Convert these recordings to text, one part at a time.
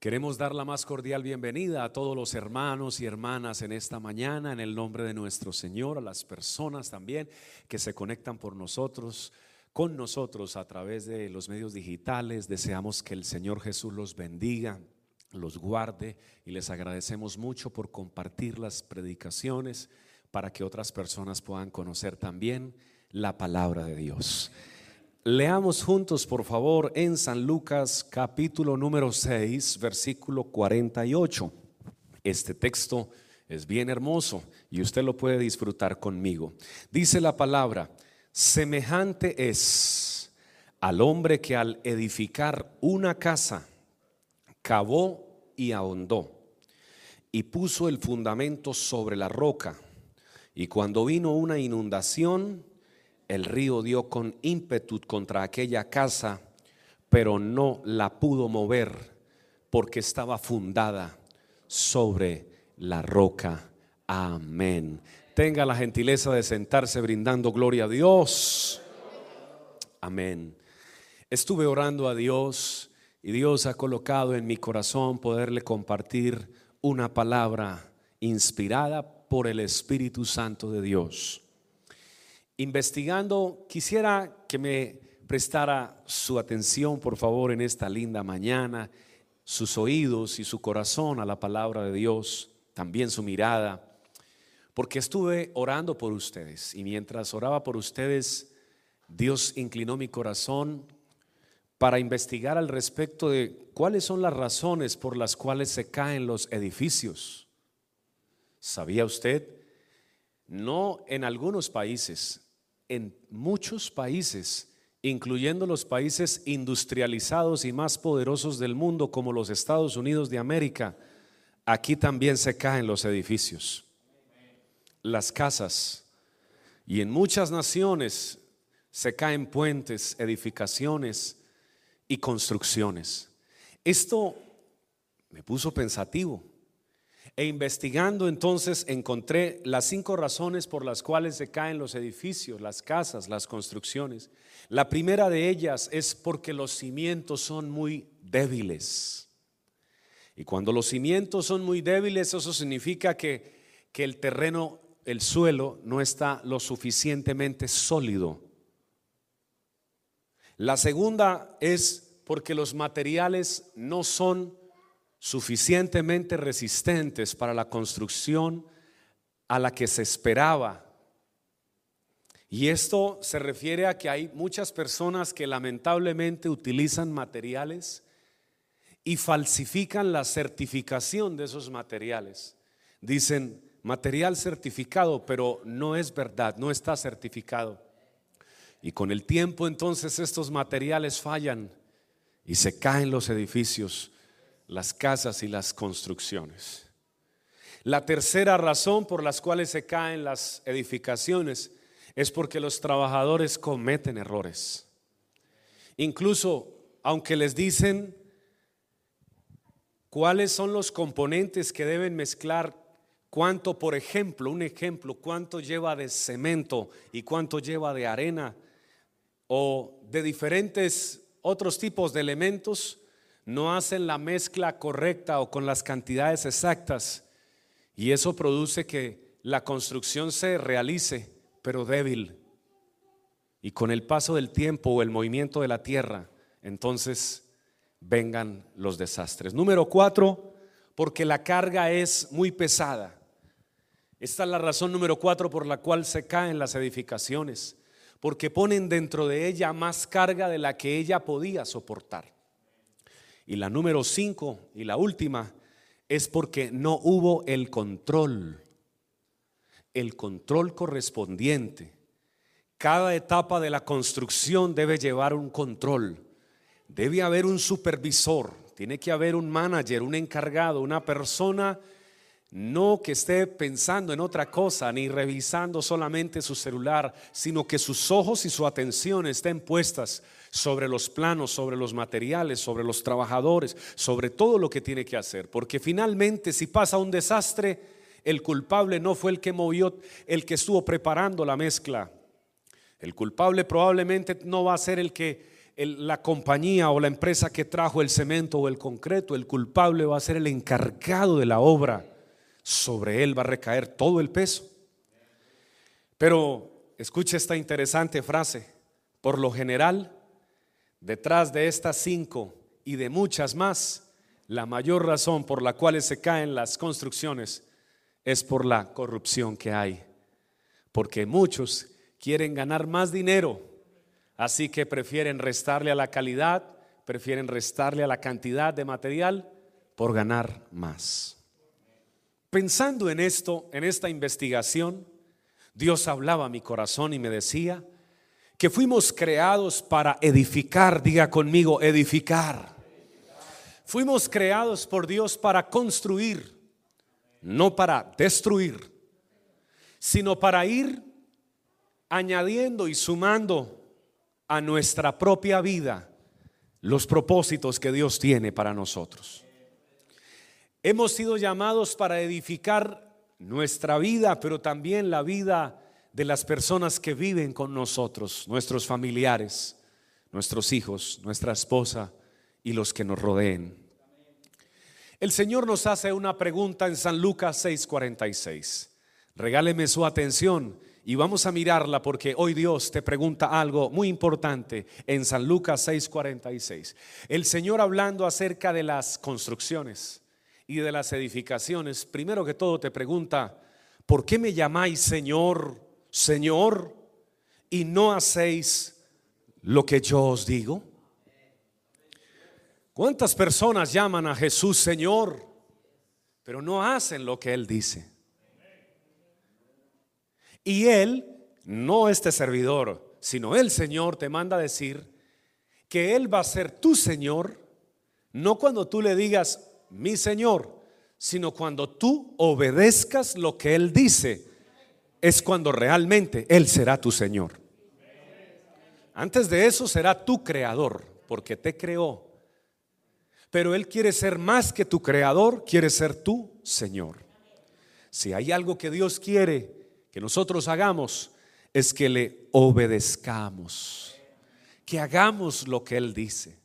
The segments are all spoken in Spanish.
Queremos dar la más cordial bienvenida a todos los hermanos y hermanas en esta mañana, en el nombre de nuestro Señor, a las personas también que se conectan por nosotros, con nosotros a través de los medios digitales. Deseamos que el Señor Jesús los bendiga, los guarde y les agradecemos mucho por compartir las predicaciones para que otras personas puedan conocer también la palabra de Dios. Leamos juntos, por favor, en San Lucas capítulo número 6, versículo 48. Este texto es bien hermoso y usted lo puede disfrutar conmigo. Dice la palabra, semejante es al hombre que al edificar una casa, cavó y ahondó y puso el fundamento sobre la roca. Y cuando vino una inundación, el río dio con ímpetu contra aquella casa, pero no la pudo mover porque estaba fundada sobre la roca. Amén. Tenga la gentileza de sentarse brindando gloria a Dios. Amén. Estuve orando a Dios y Dios ha colocado en mi corazón poderle compartir una palabra inspirada por el Espíritu Santo de Dios investigando, quisiera que me prestara su atención, por favor, en esta linda mañana, sus oídos y su corazón a la palabra de Dios, también su mirada, porque estuve orando por ustedes y mientras oraba por ustedes, Dios inclinó mi corazón para investigar al respecto de cuáles son las razones por las cuales se caen los edificios. ¿Sabía usted? No en algunos países, en muchos países, incluyendo los países industrializados y más poderosos del mundo como los Estados Unidos de América, aquí también se caen los edificios, las casas. Y en muchas naciones se caen puentes, edificaciones y construcciones. Esto me puso pensativo. E investigando entonces encontré las cinco razones por las cuales se caen los edificios, las casas, las construcciones. La primera de ellas es porque los cimientos son muy débiles. Y cuando los cimientos son muy débiles, eso significa que, que el terreno, el suelo, no está lo suficientemente sólido. La segunda es porque los materiales no son suficientemente resistentes para la construcción a la que se esperaba. Y esto se refiere a que hay muchas personas que lamentablemente utilizan materiales y falsifican la certificación de esos materiales. Dicen material certificado, pero no es verdad, no está certificado. Y con el tiempo entonces estos materiales fallan y se caen los edificios las casas y las construcciones. La tercera razón por las cuales se caen las edificaciones es porque los trabajadores cometen errores. Incluso, aunque les dicen cuáles son los componentes que deben mezclar, cuánto, por ejemplo, un ejemplo, cuánto lleva de cemento y cuánto lleva de arena o de diferentes otros tipos de elementos, no hacen la mezcla correcta o con las cantidades exactas y eso produce que la construcción se realice, pero débil. Y con el paso del tiempo o el movimiento de la tierra, entonces vengan los desastres. Número cuatro, porque la carga es muy pesada. Esta es la razón número cuatro por la cual se caen las edificaciones, porque ponen dentro de ella más carga de la que ella podía soportar. Y la número cinco y la última es porque no hubo el control, el control correspondiente. Cada etapa de la construcción debe llevar un control. Debe haber un supervisor, tiene que haber un manager, un encargado, una persona no que esté pensando en otra cosa ni revisando solamente su celular, sino que sus ojos y su atención estén puestas sobre los planos, sobre los materiales, sobre los trabajadores, sobre todo lo que tiene que hacer. Porque finalmente si pasa un desastre, el culpable no fue el que movió, el que estuvo preparando la mezcla. El culpable probablemente no va a ser el que la compañía o la empresa que trajo el cemento o el concreto, el culpable va a ser el encargado de la obra. Sobre él va a recaer todo el peso. Pero escuche esta interesante frase. Por lo general, detrás de estas cinco y de muchas más, la mayor razón por la cual se caen las construcciones es por la corrupción que hay. Porque muchos quieren ganar más dinero, así que prefieren restarle a la calidad, prefieren restarle a la cantidad de material por ganar más. Pensando en esto, en esta investigación, Dios hablaba a mi corazón y me decía que fuimos creados para edificar, diga conmigo, edificar. Fuimos creados por Dios para construir, no para destruir, sino para ir añadiendo y sumando a nuestra propia vida los propósitos que Dios tiene para nosotros. Hemos sido llamados para edificar nuestra vida, pero también la vida de las personas que viven con nosotros, nuestros familiares, nuestros hijos, nuestra esposa y los que nos rodeen. El Señor nos hace una pregunta en San Lucas 6:46. Regáleme su atención y vamos a mirarla porque hoy Dios te pregunta algo muy importante en San Lucas 6:46. El Señor hablando acerca de las construcciones y de las edificaciones, primero que todo te pregunta, ¿por qué me llamáis Señor, Señor y no hacéis lo que yo os digo? ¿Cuántas personas llaman a Jesús Señor, pero no hacen lo que Él dice? Y Él, no este servidor, sino el Señor te manda a decir que Él va a ser tu Señor, no cuando tú le digas, mi Señor, sino cuando tú obedezcas lo que Él dice, es cuando realmente Él será tu Señor. Antes de eso será tu creador, porque te creó pero Él quiere ser más que tu creador, quiere ser tu Señor. Si hay algo que Dios quiere que nosotros hagamos, es que le obedezcamos, que hagamos lo que Él dice.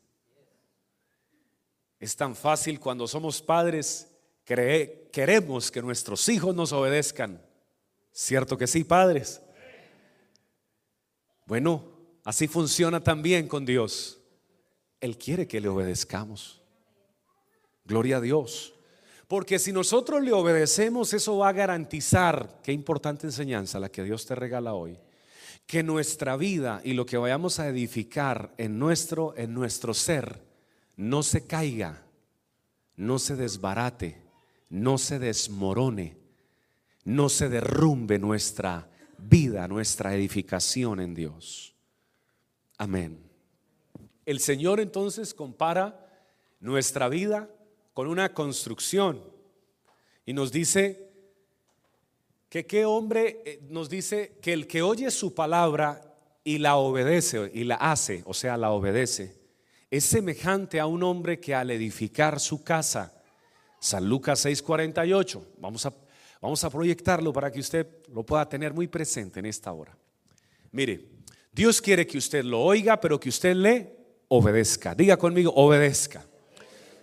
Es tan fácil cuando somos padres, queremos que nuestros hijos nos obedezcan. ¿Cierto que sí, padres? Bueno, así funciona también con Dios. Él quiere que le obedezcamos. Gloria a Dios. Porque si nosotros le obedecemos, eso va a garantizar, qué importante enseñanza la que Dios te regala hoy, que nuestra vida y lo que vayamos a edificar en nuestro, en nuestro ser no se caiga, no se desbarate, no se desmorone, no se derrumbe nuestra vida, nuestra edificación en Dios. Amén. El Señor entonces compara nuestra vida con una construcción. Y nos dice que qué hombre, eh, nos dice que el que oye su palabra y la obedece y la hace, o sea, la obedece, es semejante a un hombre que al edificar su casa, San Lucas 6:48, vamos a, vamos a proyectarlo para que usted lo pueda tener muy presente en esta hora. Mire, Dios quiere que usted lo oiga, pero que usted le obedezca. Diga conmigo, obedezca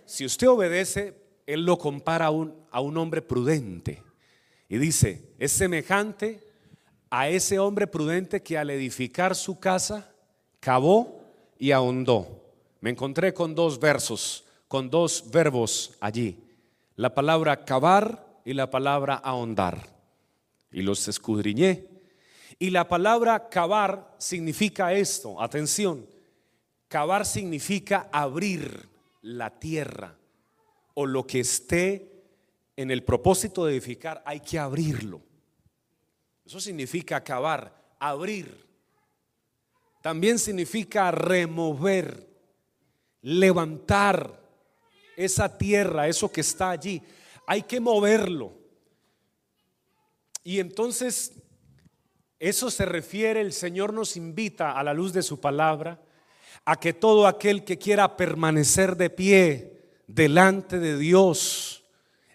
si usted obedece, Él lo compara a un, a un hombre prudente. Y dice, es semejante a ese hombre prudente que al edificar su casa, cavó y ahondó. Me encontré con dos versos, con dos verbos allí. La palabra cavar y la palabra ahondar. Y los escudriñé. Y la palabra cavar significa esto, atención, cavar significa abrir, la tierra o lo que esté en el propósito de edificar, hay que abrirlo. Eso significa acabar, abrir. También significa remover, levantar esa tierra, eso que está allí. Hay que moverlo. Y entonces, eso se refiere, el Señor nos invita a la luz de su palabra a que todo aquel que quiera permanecer de pie delante de Dios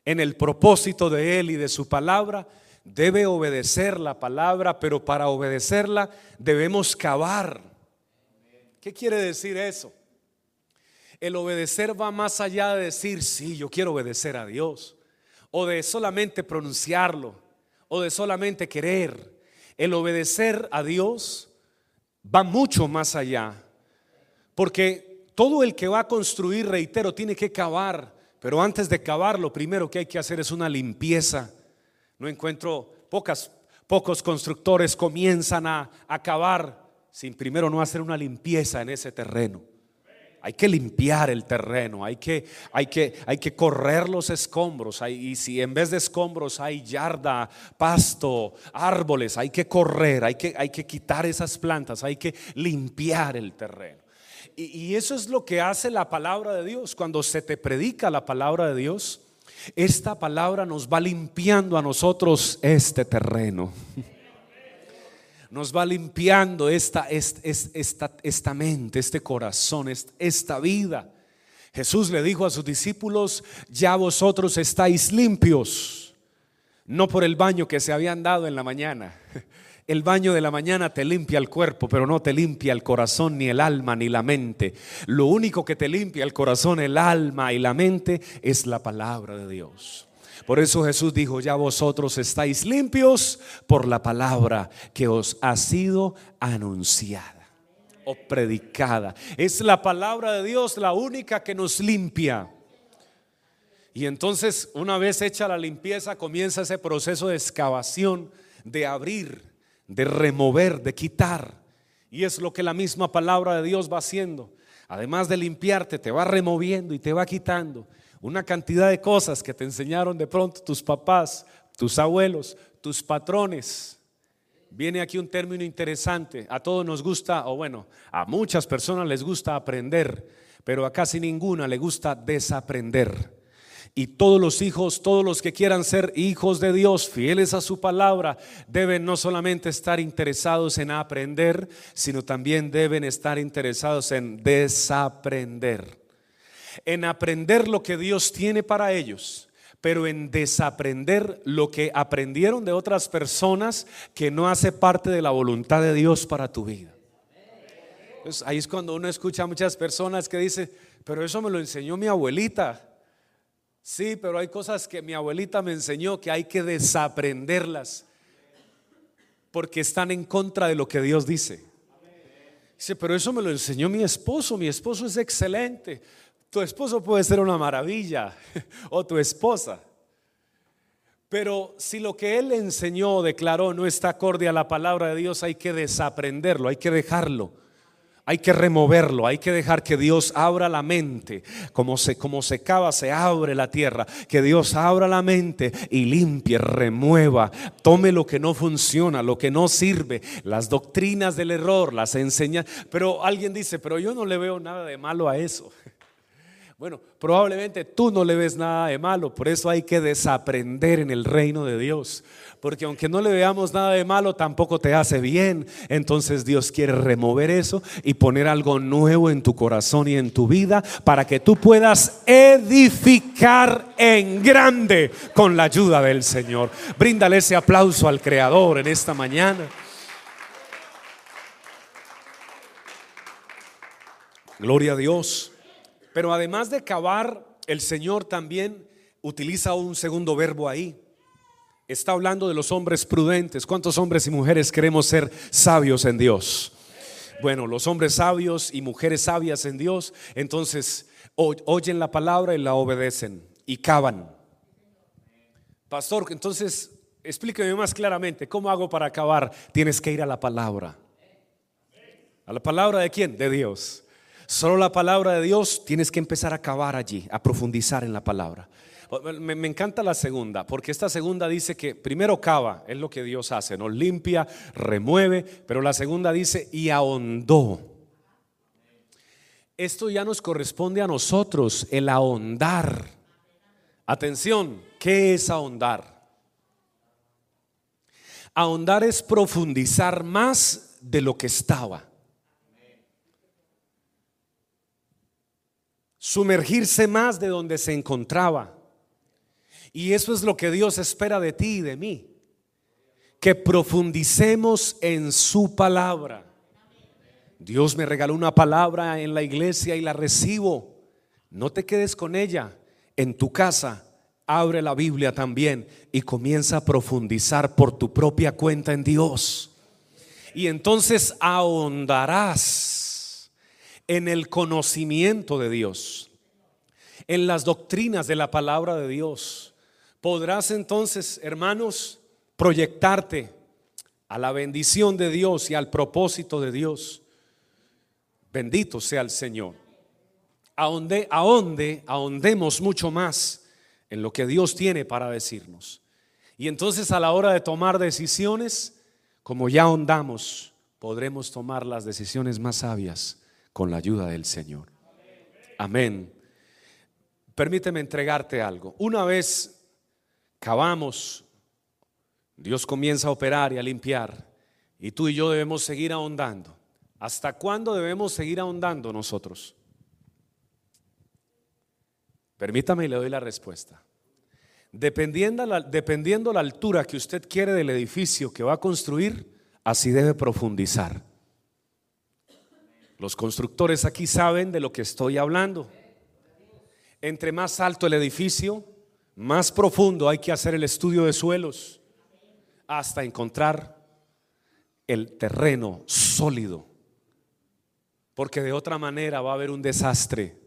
en el propósito de Él y de su palabra, debe obedecer la palabra, pero para obedecerla debemos cavar. ¿Qué quiere decir eso? El obedecer va más allá de decir, sí, yo quiero obedecer a Dios, o de solamente pronunciarlo, o de solamente querer. El obedecer a Dios va mucho más allá, porque todo el que va a construir, reitero, tiene que cavar, pero antes de cavar, lo primero que hay que hacer es una limpieza. No encuentro pocas, pocos constructores comienzan a, a cavar sin primero no hacer una limpieza en ese terreno. Hay que limpiar el terreno, hay que, hay que, hay que correr los escombros. y si en vez de escombros hay yarda, pasto, árboles, hay que correr, hay que, hay que quitar esas plantas, hay que limpiar el terreno. Y, eso es lo que hace la palabra de Dios. Cuando se te predica la palabra de Dios, esta palabra nos va limpiando a nosotros este terreno nos va limpiando esta, esta, esta, mente, este corazón, esta vida. Jesús le dijo a sus discípulos, ya vosotros estáis limpios, no por el baño que se habían dado en la mañana. El baño de la mañana te limpia el cuerpo, pero no te limpia el corazón, ni el alma, ni la mente. Lo único que te limpia el corazón, el alma y la mente es la palabra de Dios. Por eso Jesús dijo, ya vosotros estáis limpios por la palabra que os ha sido anunciada o predicada. Es la palabra de Dios la única que nos limpia. Y entonces, una vez hecha la limpieza, comienza ese proceso de excavación, de abrir, de remover, de quitar. Y es lo que la misma palabra de Dios va haciendo. Además de limpiarte, te va removiendo y te va quitando una cantidad de cosas que te enseñaron de pronto tus papás, tus abuelos, tus patrones. Viene aquí un término interesante. A todos nos gusta, o bueno, a muchas personas les gusta aprender, pero a casi ninguna le gusta desaprender. Y todos los hijos, todos los que quieran ser hijos de Dios, fieles a su palabra, deben no solamente estar interesados en aprender, sino también deben estar interesados en desaprender en aprender lo que Dios tiene para ellos, pero en desaprender lo que aprendieron de otras personas que no hace parte de la voluntad de Dios para tu vida. Ahí es cuando uno escucha a muchas personas que dicen, pero eso me lo enseñó mi abuelita. Sí, pero hay cosas que mi abuelita me enseñó que hay que desaprenderlas porque están en contra de lo que Dios dice. Dice, pero eso me lo enseñó mi esposo, mi esposo es excelente. Tu esposo puede ser una maravilla o tu esposa. Pero si lo que él enseñó declaró no está acorde a la palabra de Dios, hay que desaprenderlo, hay que dejarlo. Hay que removerlo, hay que dejar que Dios abra la mente, como se, como se cava, se abre la tierra, que Dios abra la mente y limpie, remueva, tome lo que no funciona, lo que no sirve, las doctrinas del error, las enseña. Pero alguien dice, pero yo no le veo nada de malo a eso. Bueno, probablemente tú no le ves nada de malo, por eso hay que desaprender en el reino de Dios. Porque aunque no le veamos nada de malo, tampoco te hace bien. Entonces Dios quiere remover eso y poner algo nuevo en tu corazón y en tu vida para que tú puedas edificar en grande con la ayuda del Señor. Bríndale ese aplauso al Creador en esta mañana. Gloria a Dios. Pero además de cavar, el Señor también utiliza un segundo verbo ahí. Está hablando de los hombres prudentes. ¿Cuántos hombres y mujeres queremos ser sabios en Dios? Bueno, los hombres sabios y mujeres sabias en Dios, entonces oyen la palabra y la obedecen y cavan. Pastor, entonces explíqueme más claramente, ¿cómo hago para acabar? Tienes que ir a la palabra. ¿A la palabra de quién? De Dios. Solo la palabra de Dios, tienes que empezar a cavar allí, a profundizar en la palabra. Me, encanta la segunda, porque esta segunda dice que primero cava, es lo que Dios hace, nos limpia, remueve, pero la segunda dice y ahondó. Esto ya nos corresponde a nosotros, el ahondar. Atención, ¿qué es ahondar? Ahondar es profundizar más de lo que estaba. Sumergirse más de donde se encontraba. Y eso es lo que Dios espera de ti y de mí, que profundicemos en su palabra, Dios me regaló una palabra en la iglesia y la recibo. No te quedes con ella. En tu casa, abre la Biblia también y comienza a profundizar por tu propia cuenta en Dios. Y entonces ahondarás en el conocimiento de Dios, en las doctrinas de la palabra de Dios. Podrás entonces, hermanos, proyectarte a la bendición de Dios y al propósito de Dios. Bendito sea el Señor. Ahonde, ahonde, ahondemos mucho más en lo que Dios tiene para decirnos. Y entonces a la hora de tomar decisiones, como ya ahondamos, podremos tomar las decisiones más sabias con la ayuda del Señor. Amén. Permíteme entregarte algo. Una vez cavamos Dios comienza a operar y a limpiar y tú y yo debemos seguir ahondando. ¿Hasta cuándo debemos seguir ahondando nosotros? Permítame y le doy la respuesta. Dependiendo la, dependiendo la altura que usted quiere del edificio que va a construir, así debe profundizar. Los constructores aquí saben de lo que estoy hablando. Entre más alto el edificio, más profundo hay que hacer el estudio de suelos hasta encontrar el terreno sólido. Porque de otra manera va a haber un desastre.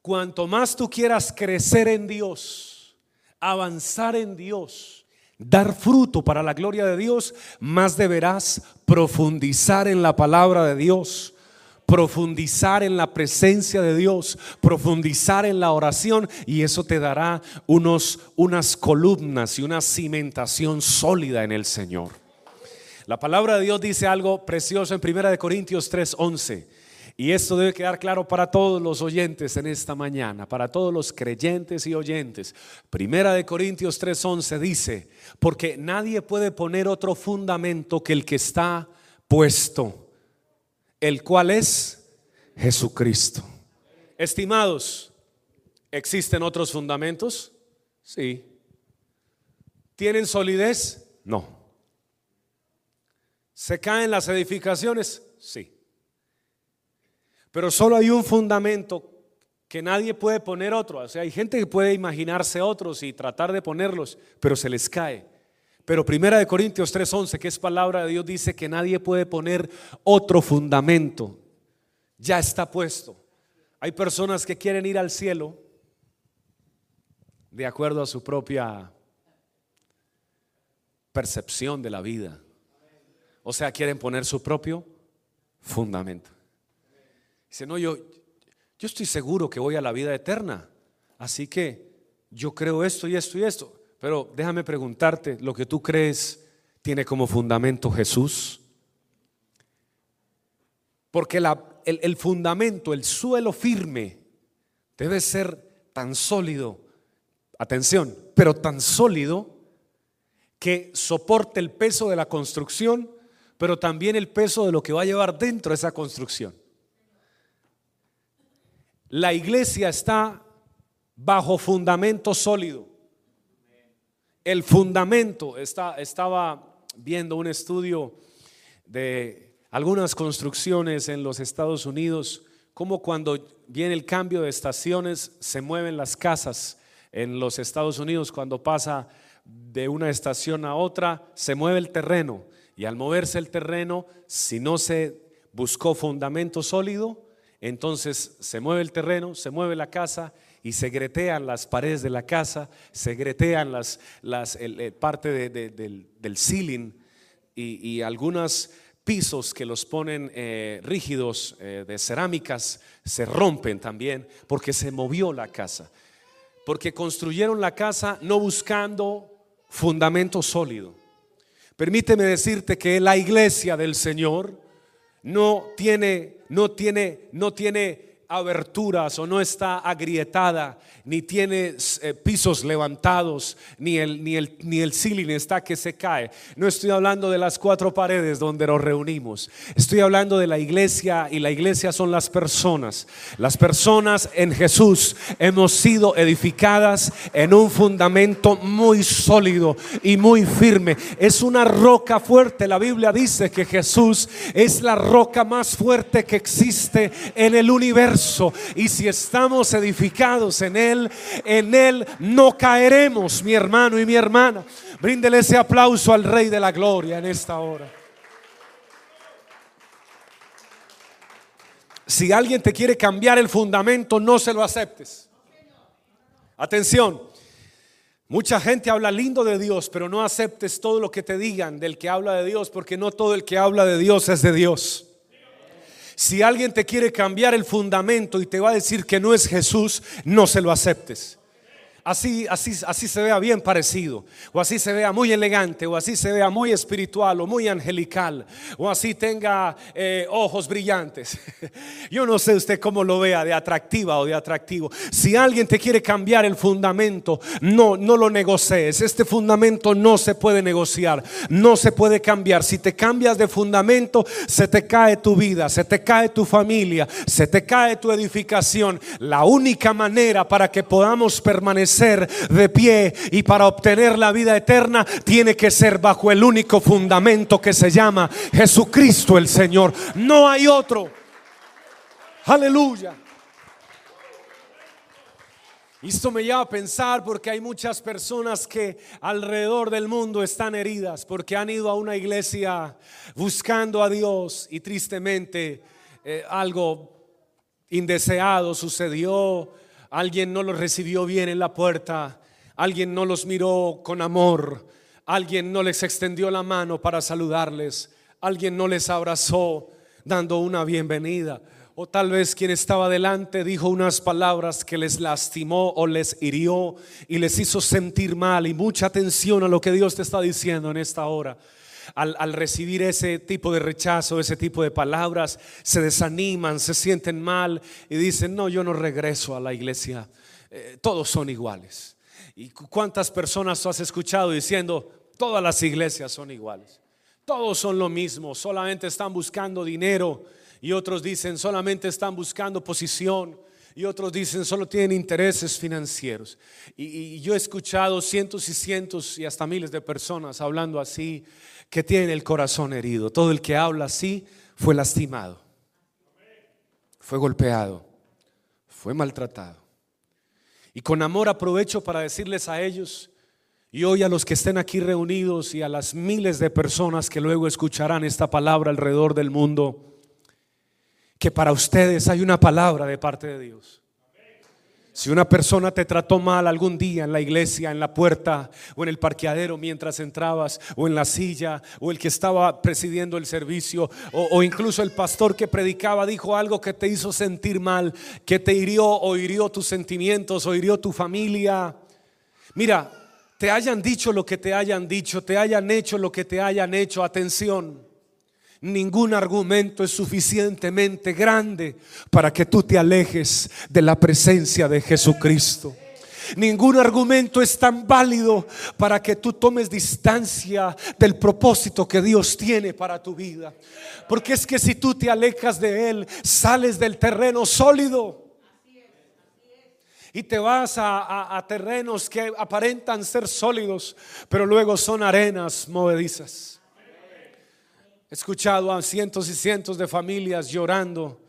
Cuanto más tú quieras crecer en Dios, avanzar en Dios, dar fruto para la gloria de Dios, más deberás profundizar en la palabra de Dios profundizar en la presencia de Dios, profundizar en la oración y eso te dará unos, unas columnas y una cimentación sólida en el Señor. La palabra de Dios dice algo precioso en 1 Corintios 3:11. Y esto debe quedar claro para todos los oyentes en esta mañana, para todos los creyentes y oyentes. Primera de Corintios 3:11 dice, porque nadie puede poner otro fundamento que el que está puesto el cual es Jesucristo. Estimados, ¿existen otros fundamentos? Sí. ¿Tienen solidez? No. ¿Se caen las edificaciones? Sí. Pero solo hay un fundamento que nadie puede poner otro. O sea, hay gente que puede imaginarse otros y tratar de ponerlos, pero se les cae. Pero Primera de Corintios 3:11, que es palabra de Dios, dice que nadie puede poner otro fundamento. Ya está puesto. Hay personas que quieren ir al cielo de acuerdo a su propia percepción de la vida. O sea, quieren poner su propio fundamento. Dice, no, yo, yo estoy seguro que voy a la vida eterna. Así que yo creo esto y esto y esto. Pero déjame preguntarte, ¿lo que tú crees tiene como fundamento Jesús? Porque el, el fundamento, el suelo firme, debe ser tan sólido, atención, pero tan sólido que soporte el peso de la construcción, pero también el peso de lo que va a llevar dentro de esa construcción. La iglesia está bajo fundamento sólido el fundamento. estaba viendo un estudio de algunas construcciones en los Estados Unidos, como cuando viene el cambio de estaciones se mueven las casas en los Estados Unidos, cuando pasa de una estación a otra, se mueve el terreno. Y al moverse el terreno, si no se buscó fundamento sólido, entonces se mueve el terreno, se mueve la casa y se gretean las paredes de la casa, se gretean las, las el, parte del, del, ceiling y, y algunos pisos que los ponen eh, rígidos eh, de cerámicas se rompen también porque se movió la casa. Porque construyeron la casa no buscando fundamento sólido. Permíteme decirte que la iglesia del Señor no tiene, no tiene, no tiene aberturas o no está agrietada, ni tiene eh, pisos levantados, ni el, ni, el, ni el ceiling está que se cae. No estoy hablando de las cuatro paredes donde nos reunimos. Estoy hablando de la iglesia y la iglesia son las personas. Las personas en Jesús hemos sido edificadas en un fundamento muy sólido y muy firme. Es una roca fuerte. La Biblia dice que Jesús es la roca más fuerte que existe en el universo. Y si estamos edificados en Él, en Él no caeremos, mi hermano y mi hermana. Bríndele ese aplauso al Rey de la Gloria en esta hora. Si alguien te quiere cambiar el fundamento, no se lo aceptes. Atención, mucha gente habla lindo de Dios, pero no aceptes todo lo que te digan del que habla de Dios, porque no todo el que habla de Dios es de Dios. Si alguien te quiere cambiar el fundamento y te va a decir que no es Jesús, no se lo aceptes así, así, así se vea bien parecido, o así se vea muy elegante, o así se vea muy espiritual, o muy angelical, o así tenga eh, ojos brillantes. Yo no sé usted cómo lo vea, de atractiva o de atractivo. Si alguien te quiere cambiar el fundamento, no, no lo negocies. Este fundamento no se puede negociar, no se puede cambiar. Si te cambias de fundamento, se te cae tu vida, se te cae tu familia, se te cae tu edificación. La única manera para que podamos permanecer ser de pie y para obtener la vida eterna tiene que ser bajo el único fundamento que se llama Jesucristo el Señor. No hay otro. Aleluya. Esto me lleva a pensar porque hay muchas personas que alrededor del mundo están heridas porque han ido a una iglesia buscando a Dios y tristemente eh, algo indeseado sucedió alguien no los recibió bien en la puerta, alguien no los miró con amor, alguien no les extendió la mano para saludarles, alguien no les abrazó dando una bienvenida. O tal vez quien estaba delante dijo unas palabras que les lastimó o les hirió y les hizo sentir mal. Y mucha atención a lo que Dios te está diciendo en esta hora al, recibir ese tipo de rechazo, ese tipo de palabras, se desaniman, se sienten mal y dicen, no, yo no regreso a la iglesia, eh, todos son iguales. ¿Y cuántas personas has escuchado diciendo, todas las iglesias son iguales? Todos son lo mismo, solamente están buscando dinero y otros dicen, solamente están buscando posición y otros dicen solo tienen intereses financieros. Y, y, yo he escuchado cientos y cientos y hasta miles de personas hablando así que tiene el corazón herido. Todo el que habla así fue lastimado, fue golpeado, fue maltratado. Y con amor aprovecho para decirles a ellos y hoy a los que estén aquí reunidos y a las miles de personas que luego escucharán esta palabra alrededor del mundo, que para ustedes hay una palabra de parte de Dios. Si una persona te trató mal algún día en la iglesia, en la puerta o en el parqueadero mientras entrabas o en la silla o el que estaba presidiendo el servicio o, incluso el pastor que predicaba dijo algo que te hizo sentir mal, que te hirió o hirió tus sentimientos o hirió tu familia. Mira, te hayan dicho lo que te hayan dicho, te hayan hecho lo que te hayan hecho, atención ningún argumento es suficientemente grande para que tú te alejes de la presencia de Jesucristo. Ningún argumento es tan válido para que tú tomes distancia del propósito que Dios tiene para tu vida. Porque es que si tú te alejas de Él, sales del terreno sólido. Y te vas a, terrenos que aparentan ser sólidos, pero luego son arenas movedizas. He escuchado a cientos y cientos de familias llorando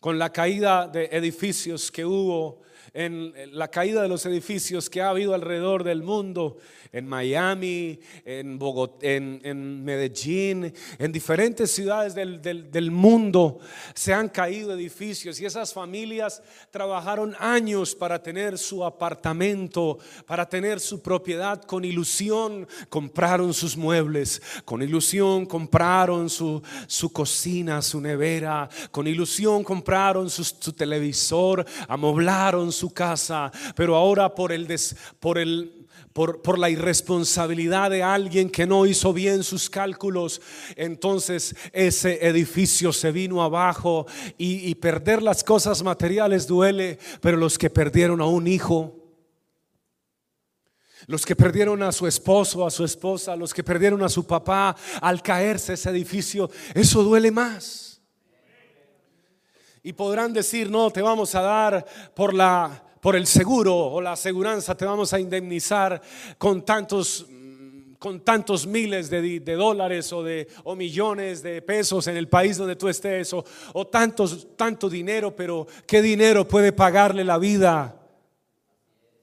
con la caída de edificios que hubo, en la caída de los edificios que ha habido alrededor del mundo en Miami, en Bogotá, en, Medellín, en diferentes ciudades del, del, mundo se han caído edificios y esas familias trabajaron años para tener su apartamento, para tener su propiedad con ilusión, compraron sus muebles, con ilusión compraron su, su cocina, su nevera, con ilusión compraron su, su televisor, amoblaron su casa, pero ahora por el, des, por el por, por, la irresponsabilidad de alguien que no hizo bien sus cálculos, entonces ese edificio se vino abajo y, y perder las cosas materiales duele, pero los que perdieron a un hijo, los que perdieron a su esposo, a su esposa, los que perdieron a su papá al caerse ese edificio, eso duele más. Y podrán decir, no, te vamos a dar por la por el seguro o la aseguranza, te vamos a indemnizar con tantos con tantos miles de, dólares o, de, o millones de pesos en el país donde tú estés o, o tantos, tanto dinero, pero ¿qué dinero puede pagarle la vida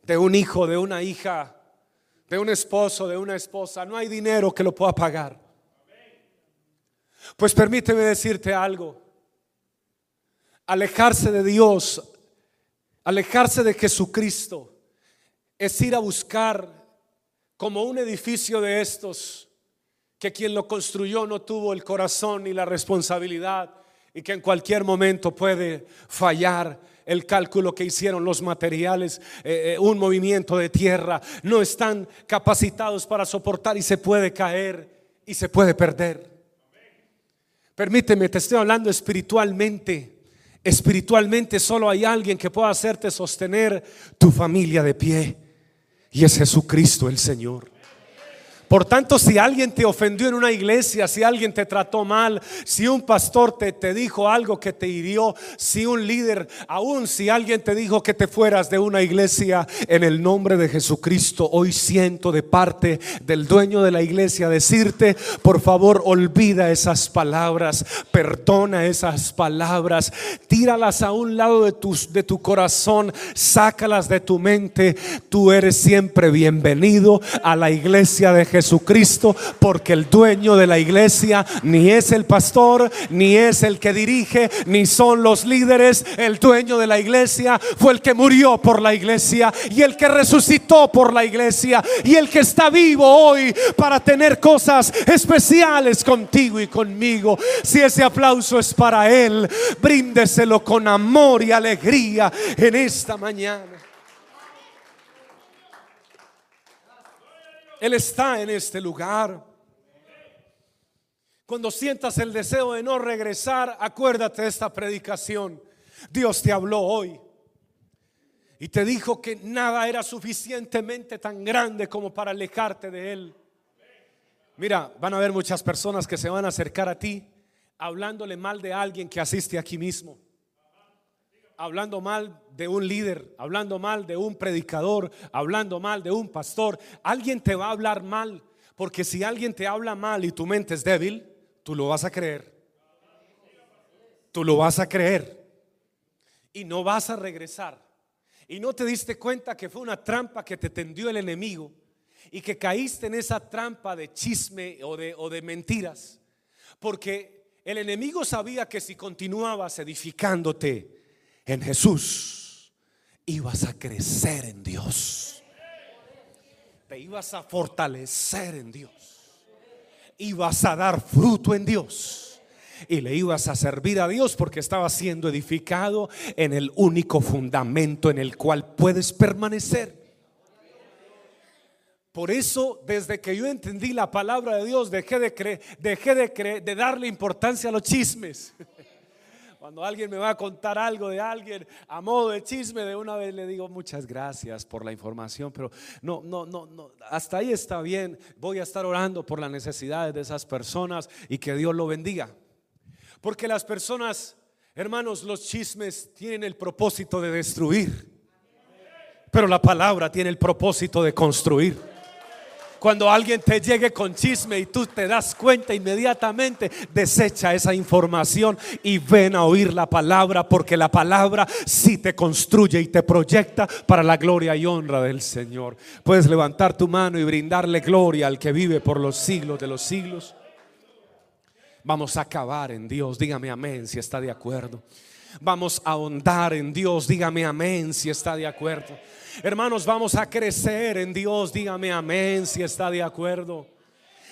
de un hijo, de una hija, de un esposo, de una esposa? No hay dinero que lo pueda pagar. Pues permíteme decirte algo. Alejarse de Dios Alejarse de Jesucristo es ir a buscar como un edificio de estos que quien lo construyó no tuvo el corazón ni la responsabilidad y que en cualquier momento puede fallar el cálculo que hicieron los materiales, eh, eh, un movimiento de tierra, no están capacitados para soportar y se puede caer y se puede perder. Permíteme, te estoy hablando espiritualmente. Espiritualmente solo hay alguien que pueda hacerte sostener tu familia de pie. Y es Jesucristo el Señor. Por tanto, si alguien te ofendió en una iglesia, si alguien te trató mal, si un pastor te, te, dijo algo que te hirió, si un líder, aún si alguien te dijo que te fueras de una iglesia, en el nombre de Jesucristo, hoy siento de parte del dueño de la iglesia decirte, por favor, olvida esas palabras, perdona esas palabras, tíralas a un lado de, tus, de tu corazón, sácalas de tu mente. Tú eres siempre bienvenido a la iglesia de Jesucristo Jesucristo, porque el dueño de la iglesia ni es el pastor, ni es el que dirige, ni son los líderes. El dueño de la iglesia fue el que murió por la iglesia y el que resucitó por la iglesia y el que está vivo hoy para tener cosas especiales contigo y conmigo. Si ese aplauso es para él, bríndeselo con amor y alegría en esta mañana. Él está en este lugar. Cuando sientas el deseo de no regresar, acuérdate de esta predicación. Dios te habló hoy y te dijo que nada era suficientemente tan grande como para alejarte de Él. Mira, van a haber muchas personas que se van a acercar a ti hablándole mal de alguien que asiste aquí mismo hablando mal de un líder, hablando mal de un predicador, hablando mal de un pastor, alguien te va a hablar mal, porque si alguien te habla mal y tu mente es débil, tú lo vas a creer. Tú lo vas a creer y no vas a regresar. Y no te diste cuenta que fue una trampa que te tendió el enemigo y que caíste en esa trampa de chisme o de, o de mentiras. Porque el enemigo sabía que si continuabas edificándote, en Jesús, ibas a crecer en Dios. Te ibas a fortalecer en Dios. Ibas a dar fruto en Dios. Y le ibas a servir a Dios porque estaba siendo edificado en el único fundamento en el cual puedes permanecer. Por eso, desde que yo entendí la palabra de Dios, dejé de, creer, dejé de, de darle importancia a los chismes. Cuando alguien me va a contar algo de alguien a modo de chisme, de una vez le digo muchas gracias por la información, pero no, no, no, no, hasta ahí está bien. Voy a estar orando por las necesidades de esas personas y que Dios lo bendiga. Porque las personas, hermanos, los chismes tienen el propósito de destruir, pero la palabra tiene el propósito de construir. Cuando alguien te llegue con chisme y tú te das cuenta inmediatamente, desecha esa información y ven a oír la palabra, porque la palabra sí te construye y te proyecta para la gloria y honra del Señor. Puedes levantar tu mano y brindarle gloria al que vive por los siglos de los siglos. Vamos a acabar en Dios. Dígame amén si está de acuerdo. Vamos a ahondar en Dios. Dígame amén si está de acuerdo. Hermanos, vamos a crecer en Dios. Dígame amén si está de acuerdo.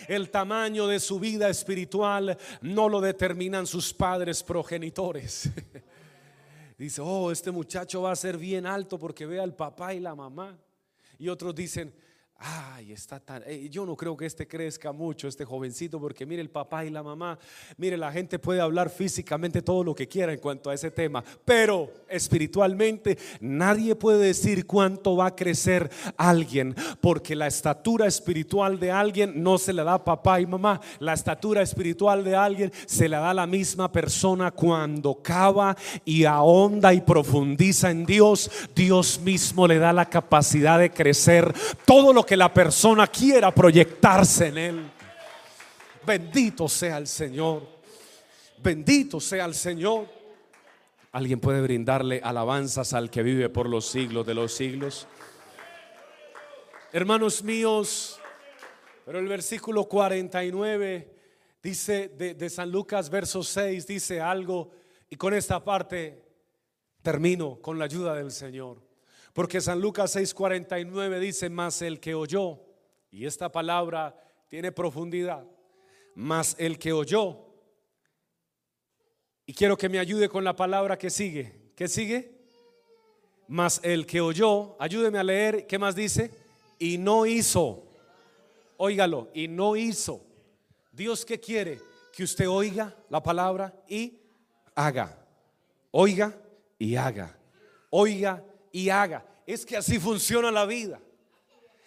El tamaño de su vida espiritual no lo determinan sus padres progenitores. Dice, oh, este muchacho va a ser bien alto porque ve al papá y la mamá. Y otros dicen, Ay, está tan. eh, yo no creo que este crezca mucho, este jovencito, porque mire el papá y la mamá. Mire, la gente puede hablar físicamente todo lo que quiera en cuanto a ese tema, pero espiritualmente nadie puede decir cuánto va a crecer alguien, porque la estatura espiritual de alguien no se la da papá y mamá. La estatura espiritual de alguien se la da la misma persona cuando cava y ahonda y profundiza en Dios. Dios mismo le da la capacidad de crecer todo que la persona quiera proyectarse en él. Bendito sea el Señor. Bendito sea el Señor. Alguien puede brindarle alabanzas al que vive por los siglos de los siglos. Hermanos míos, pero el versículo 49 dice de, de San Lucas, verso 6, dice algo, y con esta parte termino con la ayuda del Señor. Porque San Lucas 6:49 dice, más el que oyó, y esta palabra tiene profundidad, más el que oyó, y quiero que me ayude con la palabra que sigue. ¿Qué sigue? Más el que oyó, ayúdeme a leer, ¿qué más dice? Y no hizo. Óigalo, y no hizo. Dios qué quiere? Que usted oiga la palabra y haga. Oiga y haga. Oiga y haga. Es que así funciona la vida.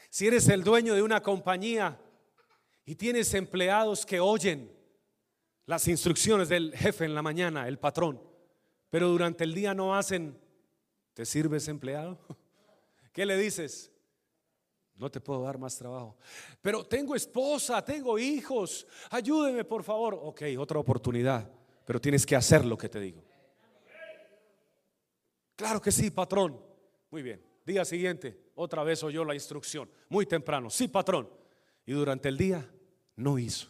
Si eres el dueño de una compañía y tienes empleados que oyen las instrucciones del jefe en la mañana, el patrón, pero durante el día no hacen, ¿te sirves empleado? ¿Qué le dices? No te puedo dar más trabajo. Pero tengo esposa, tengo hijos, ayúdeme por favor. Ok, otra oportunidad, pero tienes que hacer lo que te digo. Claro que sí, patrón. Muy bien. Día siguiente, otra vez oyó la instrucción. Muy temprano. Sí, patrón. Y durante el día no hizo.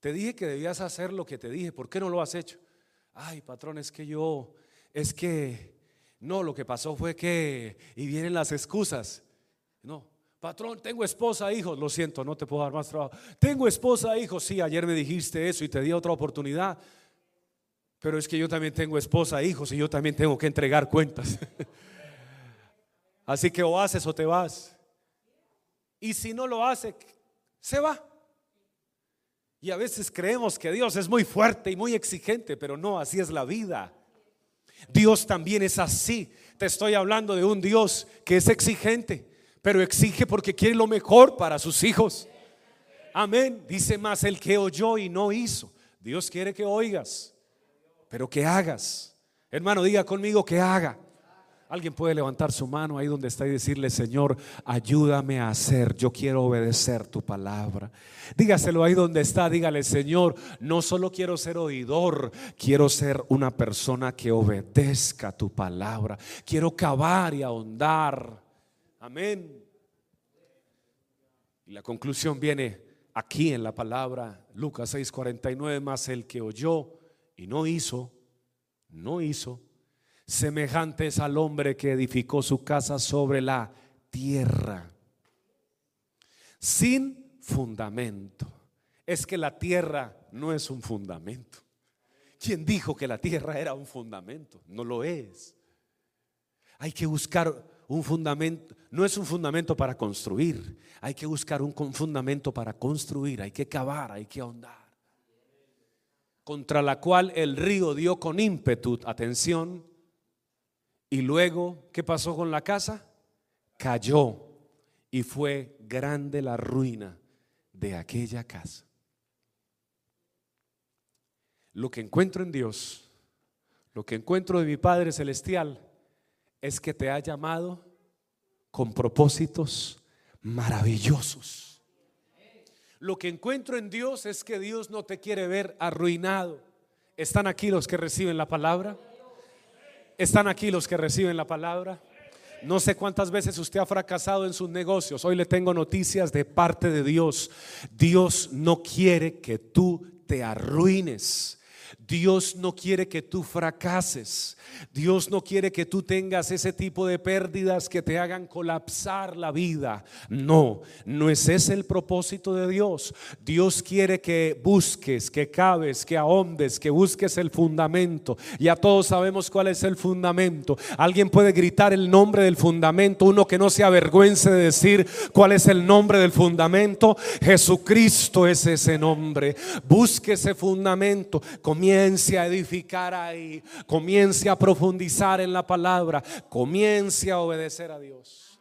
Te dije que debías hacer lo que te dije. ¿Por qué no lo has hecho? Ay, patrón, es que yo, es que, no, lo que pasó fue que, y vienen las excusas. No, patrón, tengo esposa, hijos. Lo siento, no te puedo dar más trabajo. Tengo esposa, hijos. Sí, ayer me dijiste eso y te di otra oportunidad. Pero es que yo también tengo esposa, hijos y yo también tengo que entregar cuentas. Así que o haces o te vas. Y si no lo hace, se va. Y a veces creemos que Dios es muy fuerte y muy exigente, pero no, así es la vida. Dios también es así. Te estoy hablando de un Dios que es exigente, pero exige porque quiere lo mejor para sus hijos. Amén. Dice más el que oyó y no hizo. Dios quiere que oigas, pero que hagas. Hermano, diga conmigo que haga. Alguien puede levantar su mano ahí donde está y decirle, Señor, ayúdame a hacer, yo quiero obedecer tu palabra. Dígaselo ahí donde está, dígale, Señor, no solo quiero ser oidor, quiero ser una persona que obedezca tu palabra. Quiero cavar y ahondar. Amén. Y la conclusión viene aquí en la palabra, Lucas 6:49, más el que oyó y no hizo, no hizo semejantes al hombre que edificó su casa sobre la tierra, sin fundamento. Es que la tierra no es un fundamento. ¿Quién dijo que la tierra era un fundamento? No lo es. Hay que buscar un fundamento, no es un fundamento para construir, hay que buscar un fundamento para construir, hay que cavar, hay que ahondar. Contra la cual el río dio con ímpetu, atención, y luego, ¿qué pasó con la casa? Cayó y fue grande la ruina de aquella casa. Lo que encuentro en Dios, lo que encuentro de mi Padre Celestial, es que te ha llamado con propósitos maravillosos. Lo que encuentro en Dios es que Dios no te quiere ver arruinado. ¿Están aquí los que reciben la palabra? ¿Están aquí los que reciben la palabra? No sé cuántas veces usted ha fracasado en sus negocios. Hoy le tengo noticias de parte de Dios. Dios no quiere que tú te arruines. Dios no quiere que tú fracases. Dios no quiere que tú tengas ese tipo de pérdidas que te hagan colapsar la vida. No, no es ese el propósito de Dios. Dios quiere que busques, que cabes, que ahondes, que busques el fundamento. Ya todos sabemos cuál es el fundamento. Alguien puede gritar el nombre del fundamento, uno que no se avergüence de decir cuál es el nombre del fundamento. Jesucristo es ese nombre. Busque ese fundamento. Comience a edificar ahí. Comience a profundizar en la palabra. Comience a obedecer a Dios.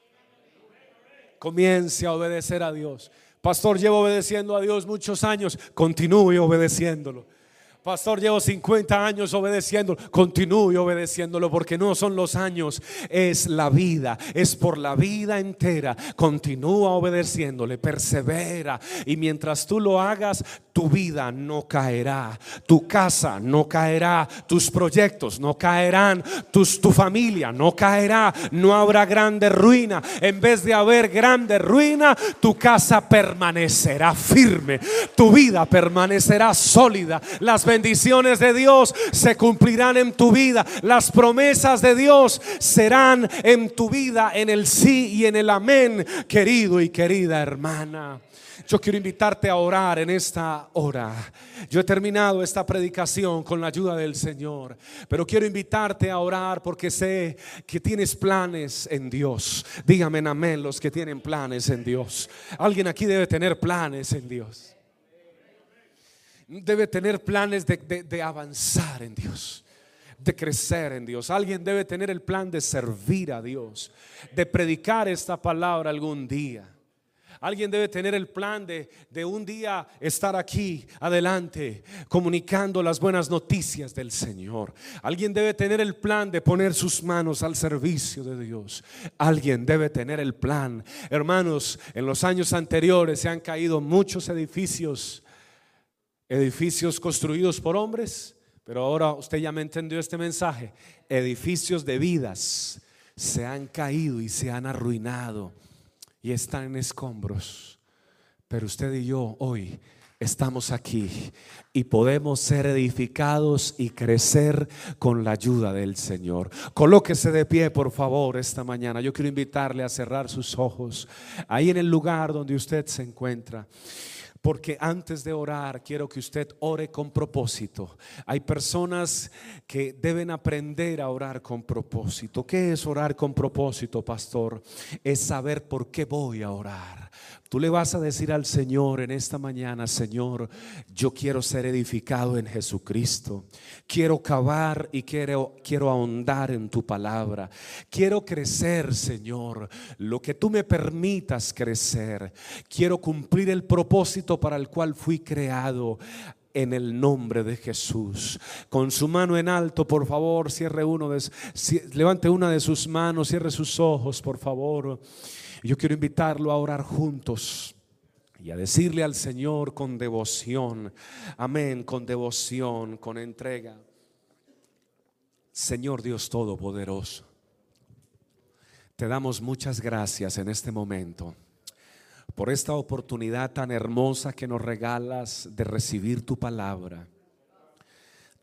Comience a obedecer a Dios. Pastor, llevo obedeciendo a Dios muchos años. Continúe obedeciéndolo. Pastor, llevo 50 años obedeciendo. Continúe obedeciéndolo porque no son los años, es la vida. Es por la vida entera. Continúa obedeciéndole, persevera. Y mientras tú lo hagas, tu vida no caerá. Tu casa no caerá. Tus proyectos no caerán. Tus, tu familia no caerá. No habrá grande ruina. En vez de haber grande ruina, tu casa permanecerá firme. Tu vida permanecerá sólida. Las bendiciones de Dios se cumplirán en tu vida. Las promesas de Dios serán en tu vida en el sí y en el amén, querido y querida hermana. Yo quiero invitarte a orar en esta hora. Yo he terminado esta predicación con la ayuda del Señor, pero quiero invitarte a orar porque sé que tienes planes en Dios. Dígame en amén los que tienen planes en Dios. Alguien aquí debe tener planes en Dios debe tener planes de, avanzar en Dios de crecer en Dios. Alguien debe tener el plan de servir a Dios, de predicar esta palabra algún día. Alguien debe tener el plan de, de, un día estar aquí adelante comunicando las buenas noticias del Señor. Alguien debe tener el plan de poner sus manos al servicio de Dios. Alguien debe tener el plan. Hermanos, en los años anteriores se han caído muchos edificios edificios construidos por hombres, pero ahora usted ya me entendió este mensaje, edificios de vidas se han caído y se han arruinado y están en escombros. Pero usted y yo hoy estamos aquí y podemos ser edificados y crecer con la ayuda del Señor. Colóquese de pie, por favor, esta mañana. Yo quiero invitarle a cerrar sus ojos ahí en el lugar donde usted se encuentra. Porque antes de orar, quiero que usted ore con propósito. Hay personas que deben aprender a orar con propósito. ¿Qué es orar con propósito, pastor? Es saber por qué voy a orar. Tú le vas a decir al Señor en esta mañana, Señor, yo quiero ser edificado en Jesucristo. Quiero cavar y quiero, quiero ahondar en tu palabra. Quiero crecer, Señor, lo que tú me permitas crecer. Quiero cumplir el propósito para el cual fui creado en el nombre de Jesús. Con su mano en alto, por favor, cierre uno de, levante una de sus manos, cierre sus ojos, por favor. Yo quiero invitarlo a orar juntos y a decirle al Señor con devoción, amén, con devoción, con entrega. Señor Dios Todopoderoso, te damos muchas gracias en este momento por esta oportunidad tan hermosa que nos regalas de recibir tu palabra.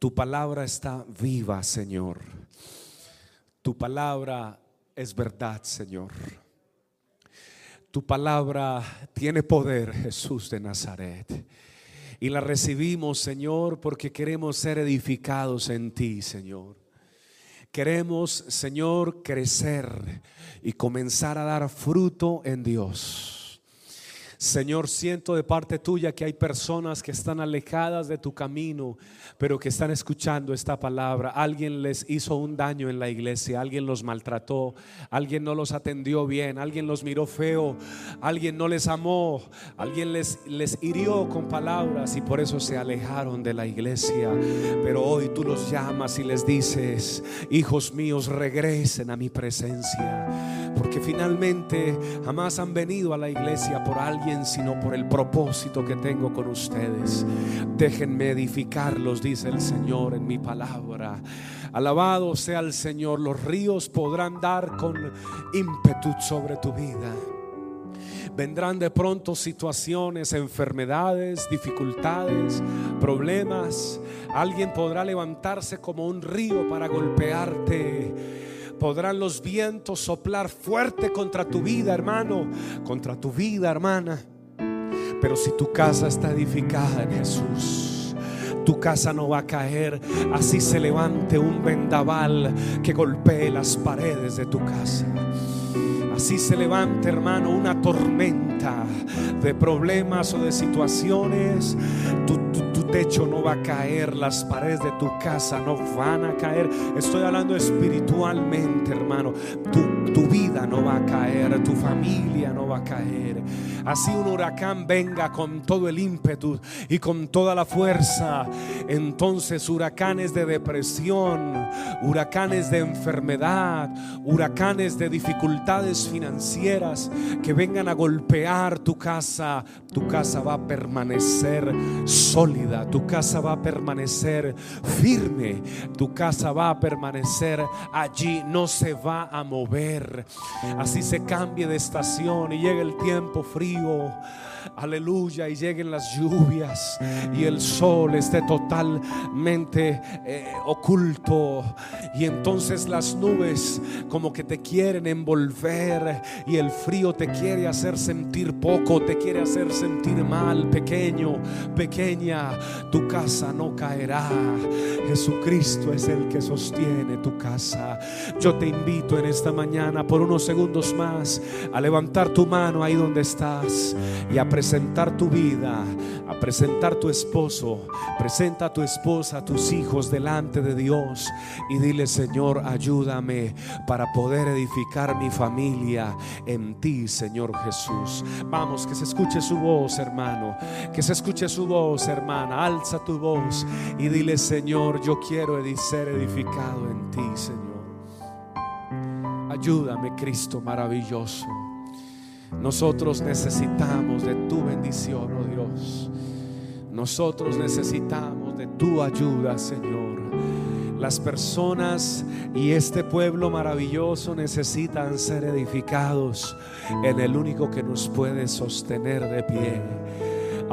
Tu palabra está viva, Señor. Tu palabra es verdad, Señor. Tu palabra tiene poder, Jesús de Nazaret. Y la recibimos, Señor, porque queremos ser edificados en ti, Señor. Queremos, Señor, crecer y comenzar a dar fruto en Dios. Señor, siento de parte tuya que hay personas que están alejadas de tu camino, pero que están escuchando esta palabra. Alguien les hizo un daño en la iglesia, alguien los maltrató, alguien no los atendió bien, alguien los miró feo, alguien no les amó, alguien les, les hirió con palabras y por eso se alejaron de la iglesia. Pero hoy tú los llamas y les dices, hijos míos, regresen a mi presencia, porque finalmente jamás han venido a la iglesia por alguien sino por el propósito que tengo con ustedes. Déjenme edificarlos, dice el Señor en mi palabra. Alabado sea el Señor, los ríos podrán dar con ímpetu sobre tu vida. vendrán de pronto situaciones, enfermedades, dificultades, problemas. Alguien podrá levantarse como un río para golpearte. Podrán los vientos soplar fuerte contra tu vida, hermano, contra tu vida, hermana. Pero si tu casa está edificada en Jesús, tu casa no va a caer. Así se levante un vendaval que golpee las paredes de tu casa. Así se levante, hermano, una tormenta de problemas o de situaciones. Tu, techo no va a caer, las paredes de tu casa no van a caer. Estoy hablando espiritualmente, hermano. Tu, tu vida no va a caer, tu familia no va a caer. Así un huracán venga con todo el ímpetu y con toda la fuerza. Entonces huracanes de depresión, huracanes de enfermedad, huracanes de dificultades financieras que vengan a golpear tu casa, tu casa va a permanecer sólida, tu casa va a permanecer firme, tu casa va a permanecer allí, no se va a mover. Así se cambie de estación y llega el tiempo frío aleluya, y lleguen las lluvias y el sol esté totalmente eh, oculto. Y entonces las nubes como que te quieren envolver y el frío te quiere hacer sentir poco, te quiere hacer sentir mal, pequeño, pequeña. Tu casa no caerá. Jesucristo es el que sostiene tu casa. Yo te invito en esta mañana por unos segundos más a levantar tu mano ahí donde estás y a presentar tu vida, a presentar tu esposo, presenta a tu esposa, a tus hijos delante de Dios y dile, Señor, ayúdame para poder edificar mi familia en ti, Señor Jesús. Vamos, que se escuche su voz, hermano, que se escuche su voz, hermana. Alza tu voz y dile, Señor, yo quiero ser edificado en ti, Señor. Ayúdame, Cristo maravilloso. Nosotros necesitamos de tu bendición, oh Dios. Nosotros necesitamos de tu ayuda, Señor. Las personas y este pueblo maravilloso necesitan ser edificados en el único que nos puede sostener de pie.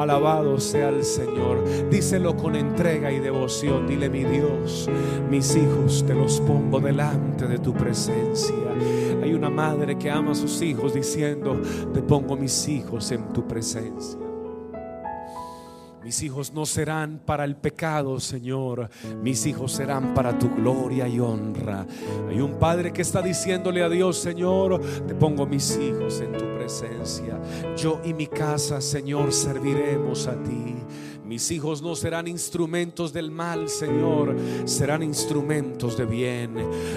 Alabado sea el Señor. Díselo con entrega y devoción. Dile, mi Dios, mis hijos te los pongo delante de tu presencia. Hay una madre que ama a sus hijos diciendo, te pongo mis hijos en tu presencia. Mis hijos no serán para el pecado, Señor. Mis hijos serán para tu gloria y honra. Hay un padre que está diciéndole a Dios, Señor, te pongo mis hijos en tu presencia. Yo y mi casa, Señor, serviremos a ti. Mis hijos no serán instrumentos del mal, Señor, serán instrumentos de bien.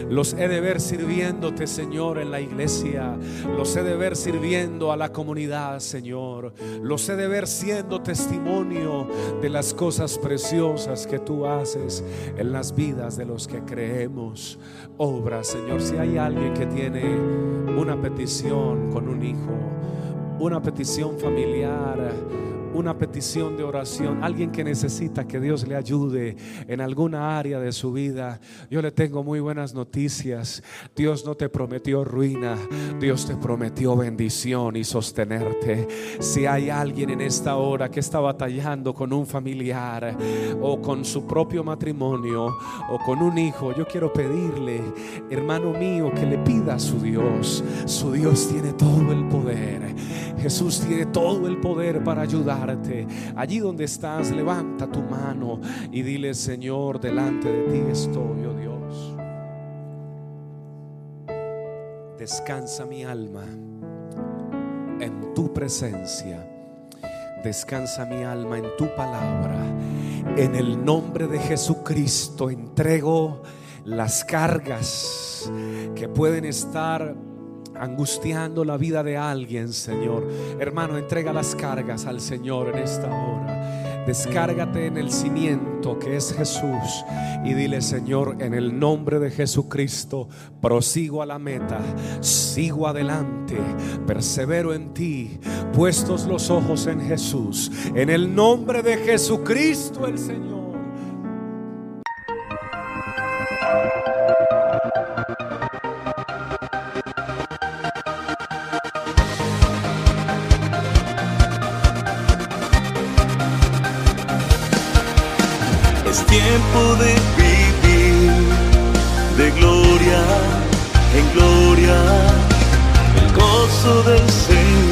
Los he de ver sirviéndote, Señor, en la iglesia. Los he de ver sirviendo a la comunidad, Señor. Los he de ver siendo testimonio de las cosas preciosas que tú haces en las vidas de los que creemos. Obra, Señor, si hay alguien que tiene una petición con un hijo, una petición familiar, una petición de oración, alguien que necesita que Dios le ayude en alguna área de su vida, yo le tengo muy buenas noticias. Dios no te prometió ruina, Dios te prometió bendición y sostenerte. Si hay alguien en esta hora que está batallando con un familiar o con su propio matrimonio o con un hijo, yo quiero pedirle, hermano mío, que le pida a su Dios. Su Dios tiene todo el poder. Jesús tiene todo el poder para ayudar Allí donde estás, levanta tu mano y dile, Señor, delante de ti estoy, oh Dios. Descansa mi alma en tu presencia. Descansa mi alma en tu palabra. En el nombre de Jesucristo entrego las cargas que pueden estar angustiando la vida de alguien, Señor. Hermano, entrega las cargas al Señor en esta hora. Descárgate en el cimiento que es Jesús y dile, Señor, en el nombre de Jesucristo, prosigo a la meta, sigo adelante, persevero en ti, puestos los ojos en Jesús, en el nombre de Jesucristo el Señor. brazo del